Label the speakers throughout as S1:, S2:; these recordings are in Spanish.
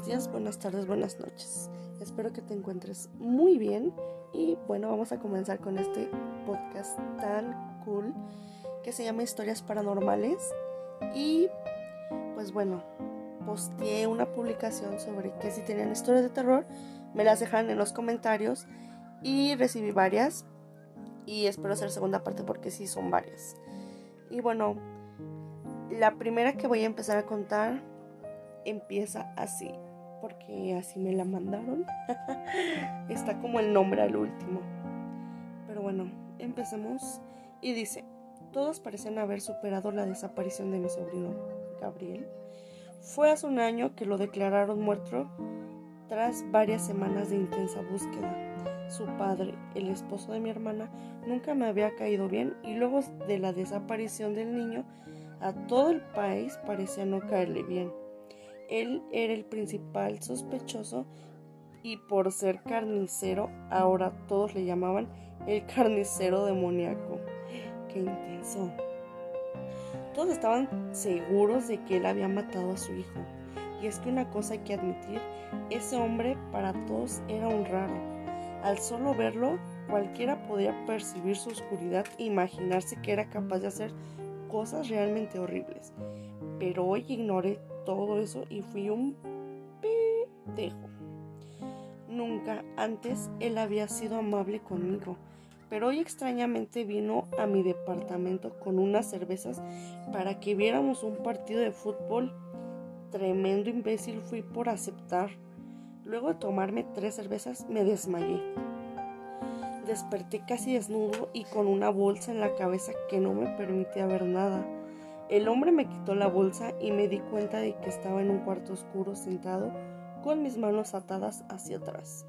S1: buenos días, buenas tardes, buenas noches. Espero que te encuentres muy bien. Y bueno, vamos a comenzar con este podcast tan cool que se llama Historias Paranormales. Y pues bueno, posteé una publicación sobre que si tenían historias de terror, me las dejan en los comentarios. Y recibí varias. Y espero hacer segunda parte porque sí son varias. Y bueno, la primera que voy a empezar a contar empieza así, porque así me la mandaron. Está como el nombre al último. Pero bueno, empecemos. Y dice, todos parecen haber superado la desaparición de mi sobrino, Gabriel. Fue hace un año que lo declararon muerto tras varias semanas de intensa búsqueda. Su padre, el esposo de mi hermana, nunca me había caído bien y luego de la desaparición del niño, a todo el país parecía no caerle bien. Él era el principal sospechoso y por ser carnicero, ahora todos le llamaban el carnicero demoníaco. ¡Qué intenso! Todos estaban seguros de que él había matado a su hijo. Y es que una cosa hay que admitir, ese hombre para todos era un raro. Al solo verlo, cualquiera podía percibir su oscuridad e imaginarse que era capaz de hacer cosas realmente horribles. Pero hoy ignoré todo eso y fui un pendejo. Nunca antes él había sido amable conmigo, pero hoy extrañamente vino a mi departamento con unas cervezas para que viéramos un partido de fútbol. Tremendo imbécil fui por aceptar. Luego de tomarme tres cervezas me desmayé. Desperté casi desnudo y con una bolsa en la cabeza que no me permitía ver nada. El hombre me quitó la bolsa y me di cuenta de que estaba en un cuarto oscuro sentado con mis manos atadas hacia atrás.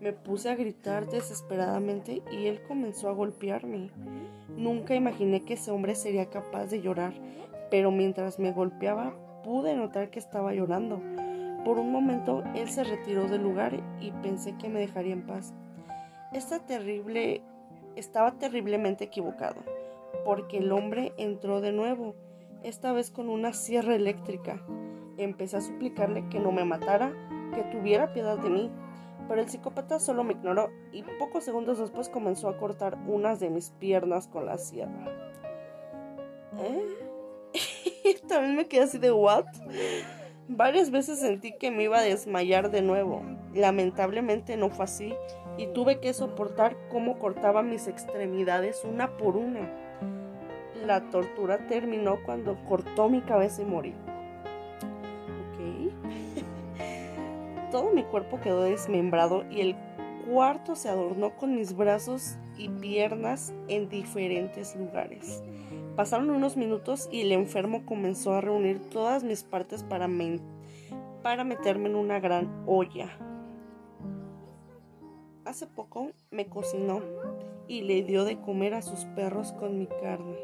S1: Me puse a gritar desesperadamente y él comenzó a golpearme. Nunca imaginé que ese hombre sería capaz de llorar, pero mientras me golpeaba pude notar que estaba llorando. Por un momento él se retiró del lugar y pensé que me dejaría en paz. Esta terrible estaba terriblemente equivocado porque el hombre entró de nuevo, esta vez con una sierra eléctrica. Empecé a suplicarle que no me matara, que tuviera piedad de mí, pero el psicópata solo me ignoró y pocos segundos después comenzó a cortar unas de mis piernas con la sierra. ¿Eh? También me quedé así de what? Varias veces sentí que me iba a desmayar de nuevo. Lamentablemente no fue así y tuve que soportar cómo cortaba mis extremidades una por una la tortura terminó cuando cortó mi cabeza y morí. Ok. Todo mi cuerpo quedó desmembrado y el cuarto se adornó con mis brazos y piernas en diferentes lugares. Pasaron unos minutos y el enfermo comenzó a reunir todas mis partes para, para meterme en una gran olla. Hace poco me cocinó y le dio de comer a sus perros con mi carne.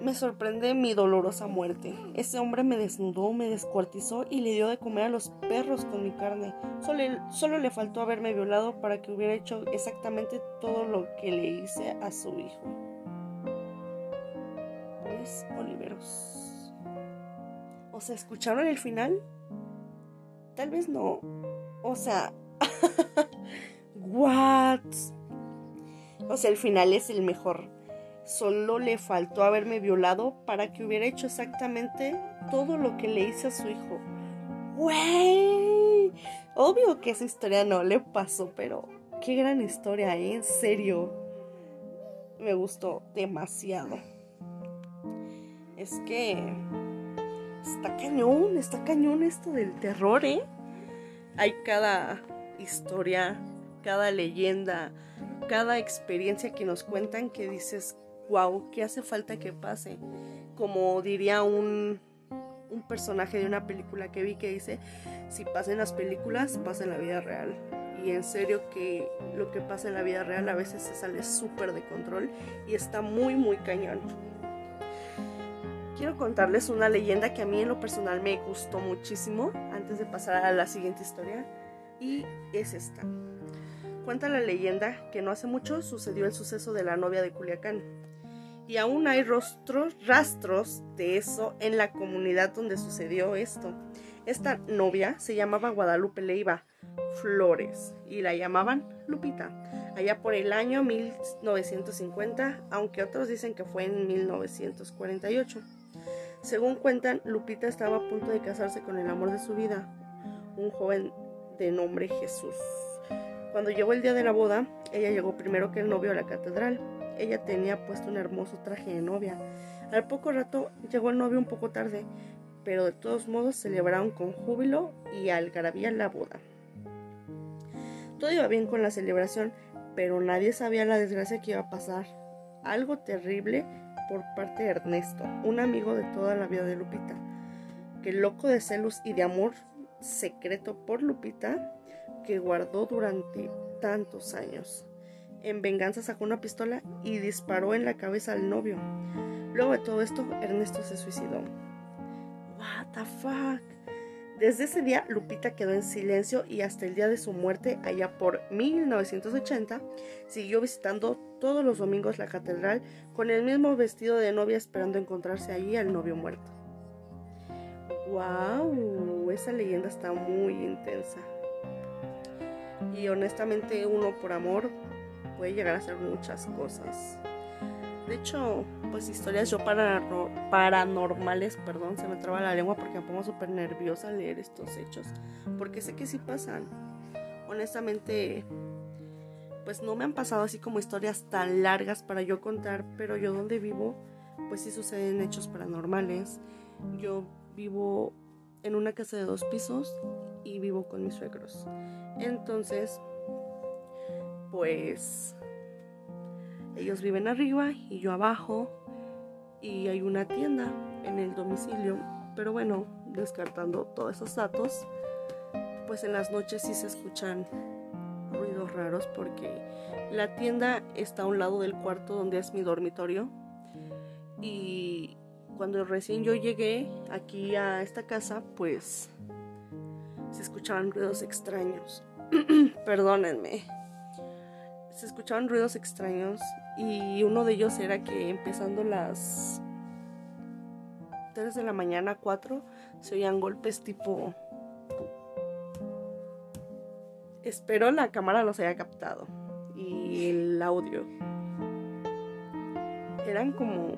S1: Me sorprende mi dolorosa muerte. Ese hombre me desnudó, me descuartizó y le dio de comer a los perros con mi carne. Solo, le faltó haberme violado para que hubiera hecho exactamente todo lo que le hice a su hijo. Pues, Oliveros. O sea, ¿escucharon el final? Tal vez no. O sea... ¿What? O sea, el final es el mejor Solo le faltó haberme violado para que hubiera hecho exactamente todo lo que le hice a su hijo. ¡Wey! Obvio que esa historia no le pasó, pero qué gran historia, ¿eh? En serio. Me gustó demasiado. Es que está cañón, está cañón esto del terror, ¿eh? Hay cada historia, cada leyenda, cada experiencia que nos cuentan que dices, wow, ¿qué hace falta que pase? Como diría un, un personaje de una película que vi que dice, si pasa en las películas, pasa en la vida real. Y en serio que lo que pasa en la vida real a veces se sale súper de control y está muy, muy cañón. Quiero contarles una leyenda que a mí en lo personal me gustó muchísimo antes de pasar a la siguiente historia. Y es esta. Cuenta la leyenda que no hace mucho sucedió el suceso de la novia de Culiacán y aún hay rostros, rastros de eso en la comunidad donde sucedió esto. Esta novia se llamaba Guadalupe Leiva Flores y la llamaban Lupita, allá por el año 1950, aunque otros dicen que fue en 1948. Según cuentan, Lupita estaba a punto de casarse con el amor de su vida, un joven de nombre Jesús. Cuando llegó el día de la boda, ella llegó primero que el novio a la catedral. Ella tenía puesto un hermoso traje de novia. Al poco rato llegó el novio un poco tarde, pero de todos modos celebraron con júbilo y algarabía la boda. Todo iba bien con la celebración, pero nadie sabía la desgracia que iba a pasar. Algo terrible por parte de Ernesto, un amigo de toda la vida de Lupita, que loco de celos y de amor secreto por Lupita, que guardó durante tantos años. En venganza sacó una pistola y disparó en la cabeza al novio. Luego de todo esto, Ernesto se suicidó. What the fuck? Desde ese día, Lupita quedó en silencio y hasta el día de su muerte, allá por 1980, siguió visitando todos los domingos la catedral con el mismo vestido de novia esperando encontrarse allí al novio muerto. ¡Wow! Esa leyenda está muy intensa. Y honestamente uno por amor puede llegar a hacer muchas cosas. De hecho, pues historias yo para, paranormales, perdón, se me traba la lengua porque me pongo súper nerviosa al leer estos hechos. Porque sé que sí pasan. Honestamente, pues no me han pasado así como historias tan largas para yo contar, pero yo donde vivo, pues sí suceden hechos paranormales. Yo vivo en una casa de dos pisos y vivo con mis suegros. Entonces, pues ellos viven arriba y yo abajo y hay una tienda en el domicilio. Pero bueno, descartando todos esos datos, pues en las noches sí se escuchan ruidos raros porque la tienda está a un lado del cuarto donde es mi dormitorio. Y cuando recién yo llegué aquí a esta casa, pues se escuchaban ruidos extraños. Perdónenme se escuchaban ruidos extraños y uno de ellos era que empezando las 3 de la mañana, 4, se oían golpes tipo... Espero la cámara los haya captado y el audio. Eran como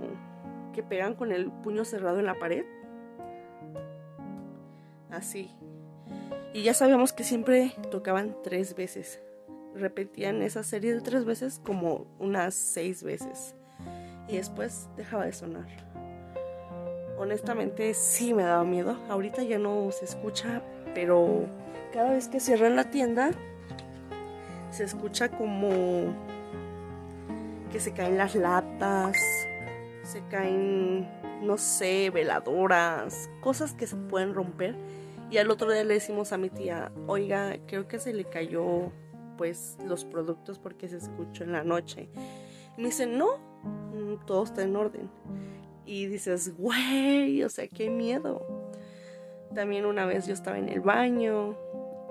S1: que pegan con el puño cerrado en la pared. Así. Y ya sabíamos que siempre tocaban tres veces repetían esa serie de tres veces como unas seis veces. Y después dejaba de sonar. Honestamente sí me daba miedo. Ahorita ya no se escucha, pero cada vez que cierran la tienda se escucha como que se caen las latas, se caen, no sé, veladoras, cosas que se pueden romper. Y al otro día le decimos a mi tía, oiga, creo que se le cayó pues los productos porque se escuchó en la noche. Me dicen, no, mm, todo está en orden. Y dices, güey, o sea, qué miedo. También una vez yo estaba en el baño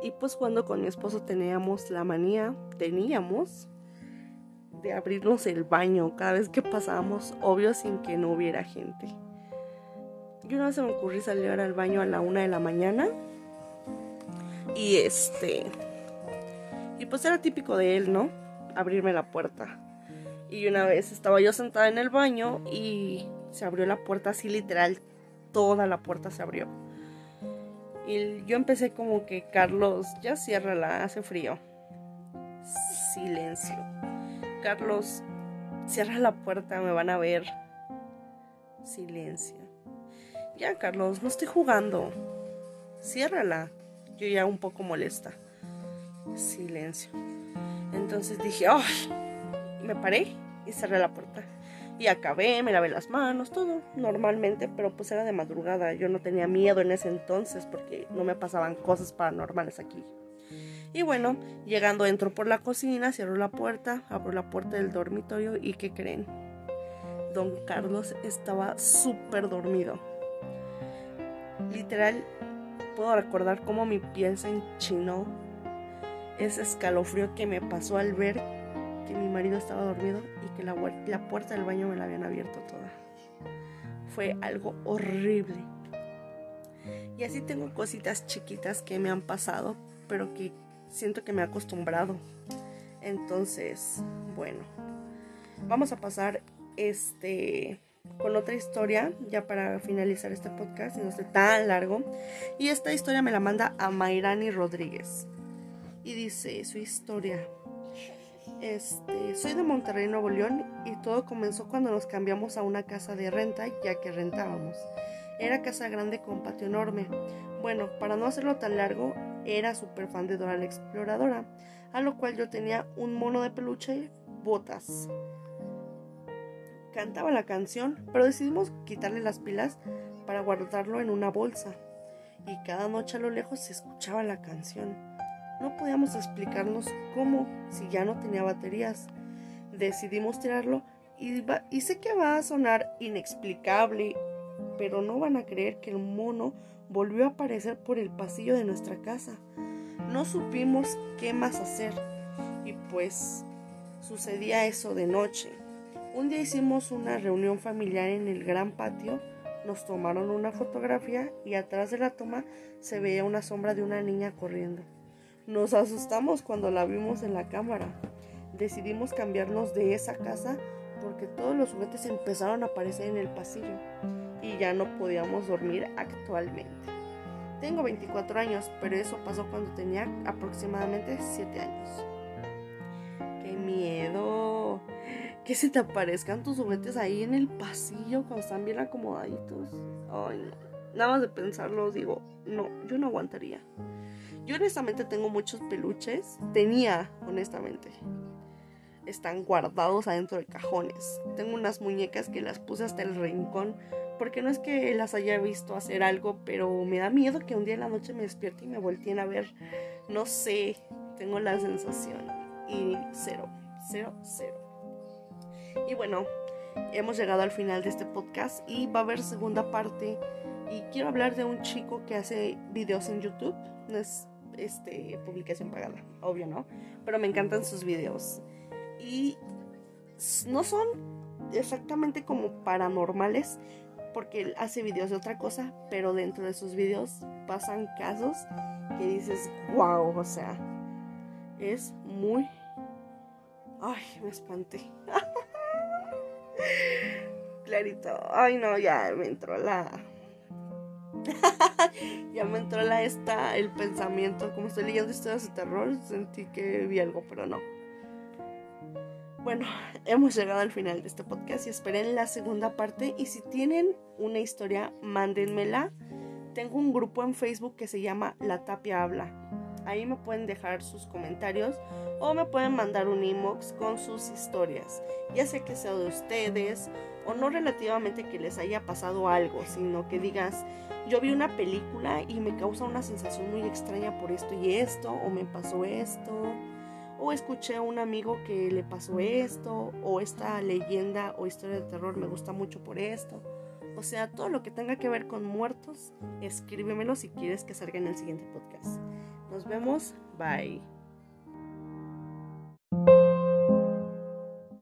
S1: y pues cuando con mi esposo teníamos la manía, teníamos de abrirnos el baño cada vez que pasábamos, obvio sin que no hubiera gente. Y una vez se me ocurrió salir al baño a la una de la mañana y este y pues era típico de él, ¿no? Abrirme la puerta. Y una vez estaba yo sentada en el baño y se abrió la puerta así literal. Toda la puerta se abrió. Y yo empecé como que, Carlos, ya ciérrala, hace frío. Silencio. Carlos, cierra la puerta, me van a ver. Silencio. Ya, Carlos, no estoy jugando. Ciérrala. Yo ya un poco molesta. Silencio. Entonces dije, ¡ay! Me paré y cerré la puerta. Y acabé, me lavé las manos, todo normalmente, pero pues era de madrugada. Yo no tenía miedo en ese entonces porque no me pasaban cosas paranormales aquí. Y bueno, llegando entro por la cocina, cierro la puerta, abro la puerta del dormitorio y ¿qué creen? Don Carlos estaba súper dormido. Literal, puedo recordar cómo mi piel se enchinó ese escalofrío que me pasó al ver que mi marido estaba dormido y que la, puerta del baño me la habían abierto toda. Fue algo horrible. Y así tengo cositas chiquitas que me han pasado, pero que siento que me he acostumbrado. Entonces, bueno, vamos a pasar este con otra historia ya para finalizar este podcast y no esté tan largo. Y esta historia me la manda a Mayrani Rodríguez. Y dice su historia. Este, soy de Monterrey, Nuevo León y todo comenzó cuando nos cambiamos a una casa de renta ya que rentábamos. Era casa grande con patio enorme. Bueno, para no hacerlo tan largo, era súper fan de Dora la Exploradora, a lo cual yo tenía un mono de peluche y botas. Cantaba la canción, pero decidimos quitarle las pilas para guardarlo en una bolsa. Y cada noche a lo lejos se escuchaba la canción. No podíamos explicarnos cómo si ya no tenía baterías. Decidimos tirarlo y, y sé que va a sonar inexplicable pero no van a creer que el mono volvió a aparecer por el pasillo de nuestra casa. No supimos qué más hacer y pues sucedía eso de noche. Un día hicimos una reunión familiar en el gran patio, nos tomaron una fotografía y atrás de la toma se veía una sombra de una niña corriendo. Nos asustamos cuando la vimos en la cámara. Decidimos cambiarnos de esa casa porque todos los juguetes empezaron a aparecer en el pasillo y ya no podíamos dormir actualmente. Tengo 24 años, pero eso pasó cuando tenía aproximadamente 7 años. ¡Qué miedo! Que se te aparezcan tus juguetes ahí en el pasillo cuando están bien acomodaditos. Ay, Nada más de pensarlo digo, no, yo no aguantaría. Yo honestamente tengo muchos peluches. Tenía, honestamente están guardados adentro de cajones. Tengo unas muñecas que las puse hasta el rincón porque no es que las haya visto hacer algo, pero me da miedo que un día en la noche me despierte y me volteen a ver. No sé, tengo la sensación. Y cero, cero, cero. Y bueno, hemos llegado al final de este podcast y va a haber segunda parte. Y quiero hablar de un chico que hace videos en YouTube. Es este, publicación pagada, obvio, ¿no? Pero me encantan sus videos. Y no son exactamente como paranormales, porque él hace videos de otra cosa, pero dentro de sus videos pasan casos que dices, wow, o sea, es muy... Ay, me espanté. Clarito, ay no, ya me entró la... ya me entró la esta, el pensamiento, como estoy leyendo historias de terror, sentí que vi algo, pero no. Bueno, hemos llegado al final de este podcast y esperen la segunda parte. Y si tienen una historia, mándenmela. Tengo un grupo en Facebook que se llama La Tapia Habla. Ahí me pueden dejar sus comentarios o me pueden mandar un inbox con sus historias. Ya sé que sea de ustedes o no relativamente que les haya pasado algo, sino que digas, yo vi una película y me causa una sensación muy extraña por esto y esto, o me pasó esto o escuché a un amigo que le pasó esto, o esta leyenda o historia de terror me gusta mucho por esto. O sea, todo lo que tenga que ver con muertos, escríbemelo si quieres que salga en el siguiente podcast. Nos vemos, bye.